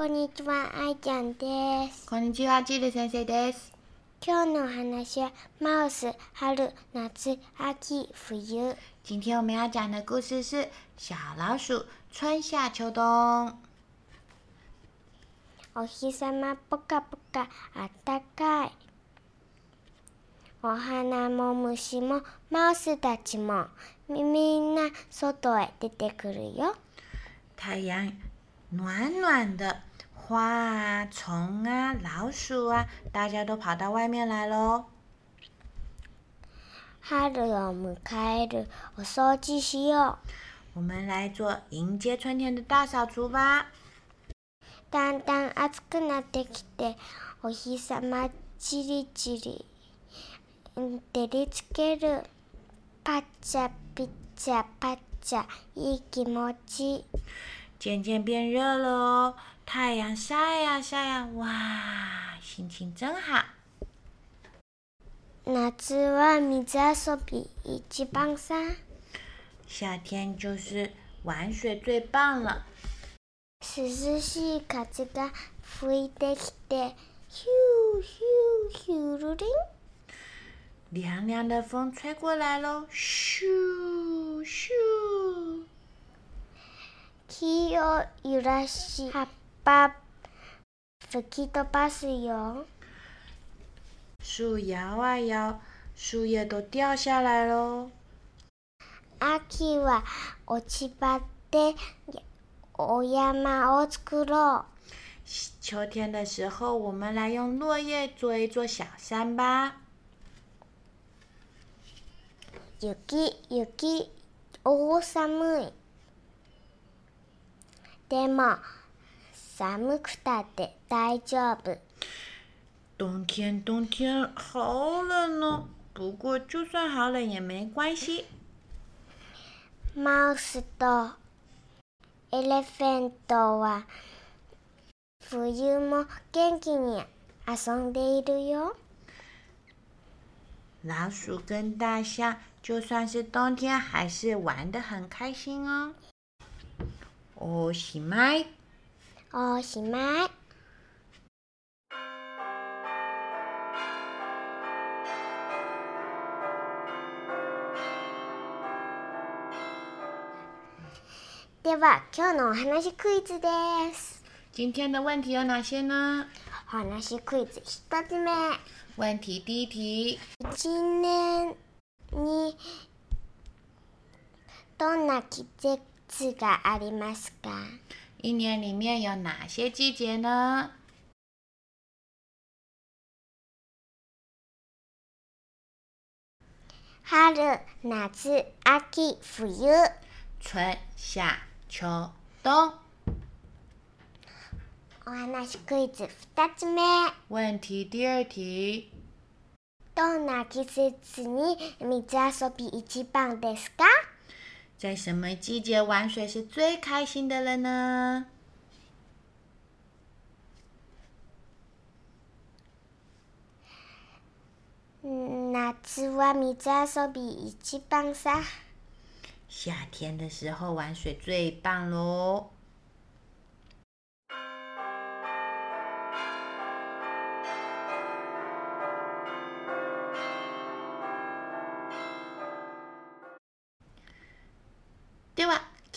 こんにちは、あいちゃんです。こんにちは、チル先生です。今日のお話は、マウス、春、夏、秋、冬。今天我们要讲的故事是小老鼠春夏秋冬。お日様ぽかぽかあったかい。お花も虫もマウスたちもみみんな外へ出てくるよ。太阳暖暖的，花啊、虫啊、老鼠啊，大家都跑到外面来喽。春を迎えるお掃除しよ我们来做迎接春天的大扫除吧。う。だんだん暑くなってきて、お日様チリチリうん照りつける。パッチャピッチャパッチャいい気持ち。渐渐变热了哦， 太阳晒呀晒呀，哇，心情真好。夏は水遊び一番さ。夏天就是玩水最棒了。涼しい風が吹いてきて、ヒューヒューヒュルリン。凉凉的风吹过来喽，咻咻。木を揺らし、葉っ ぱ吹き飛ばすよ。树摇啊摇，树叶都掉下来喽。秋は落ち葉でお山を作ろ秋天的时候，我们来用落叶做一座小山吧。う。雪、雪、大寒い。でも、寒くたって大丈夫。冬天，冬天好冷哦。不过就算好冷也没关系。マウスとエレフェントは冬も元気に遊んでいるよ。老鼠跟大象，就算是冬天，还是玩得很开心哦。おしまい。おしまい。では今日のお話クイズです。今天的问题有哪些呢？お話クイズ一つ目。问题第一题，一年にどんな季節がありますか？一年里面有哪些季节呢？春、夏、秋、冬。春夏秋冬。お話クイズ二つ目。问题第二题，どんな季節に水遊び一番ですか 在什么季节玩水是最开心的了呢？夏は水遊び一番さ。夏天的时候玩水最棒喽！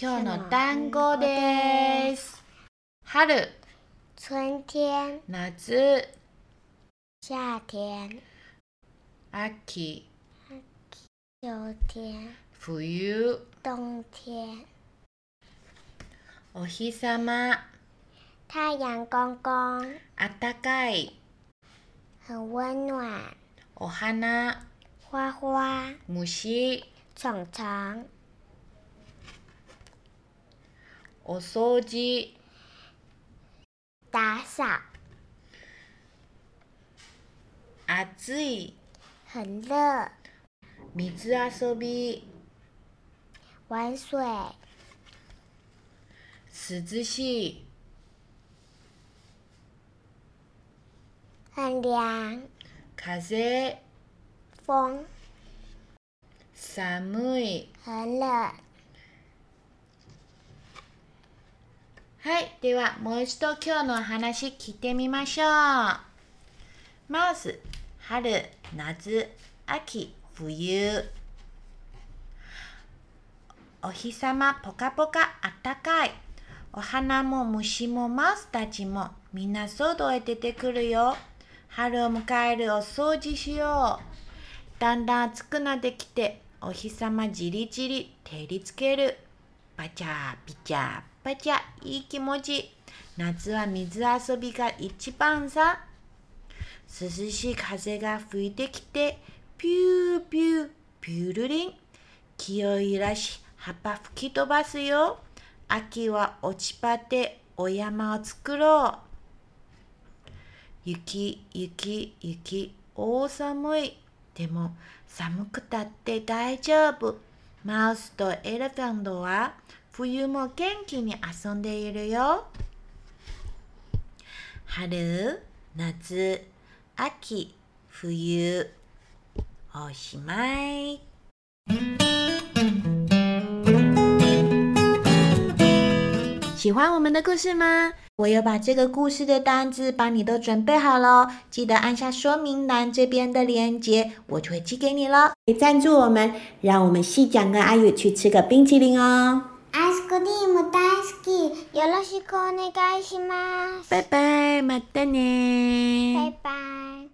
今日の単語です。春、春天、夏、夏天、秋、秋。天、冬、冬天。お日様、太阳公公。暖かい、很温暖。お花、花花、虫、虫。虫。お掃除、打扫，暑い、很热，水遊び、玩水，涼しい、很凉，風、风，寒い。很冷。 はい。では、もう一度今日のお話聞いてみましょう。マウス、春、夏、秋、冬。お日様ぽかぽかあったかい。お花も虫もマウスたちもみんな外へ出てくるよ。春を迎えるお掃除しよう。だんだん暑くなってきて、お日様じりじり照りつける。バチャーピチャーパチャいい気持ち。夏は水遊びが一番さ。涼しい風が吹いてきて、ピューピューピュールリン。気を揺らし、葉っぱ吹き飛ばすよ。秋は落ち葉でお山を作ろう。雪、雪、雪、大寒い。でも寒くたって大丈夫。マウスとエレファントは冬も元気に遊んでいるよ。春、夏、秋、冬。おしまい。喜欢我们的故事吗？我有把这个故事的单字帮你都准备好了，记得按下说明栏这边的链接，我就会寄给你了。可以赞助我们，让我们细讲跟阿宇去吃个冰淇淋哦。 クリーム大好き。よろしくお願いします。拜拜，またね。バイバイ。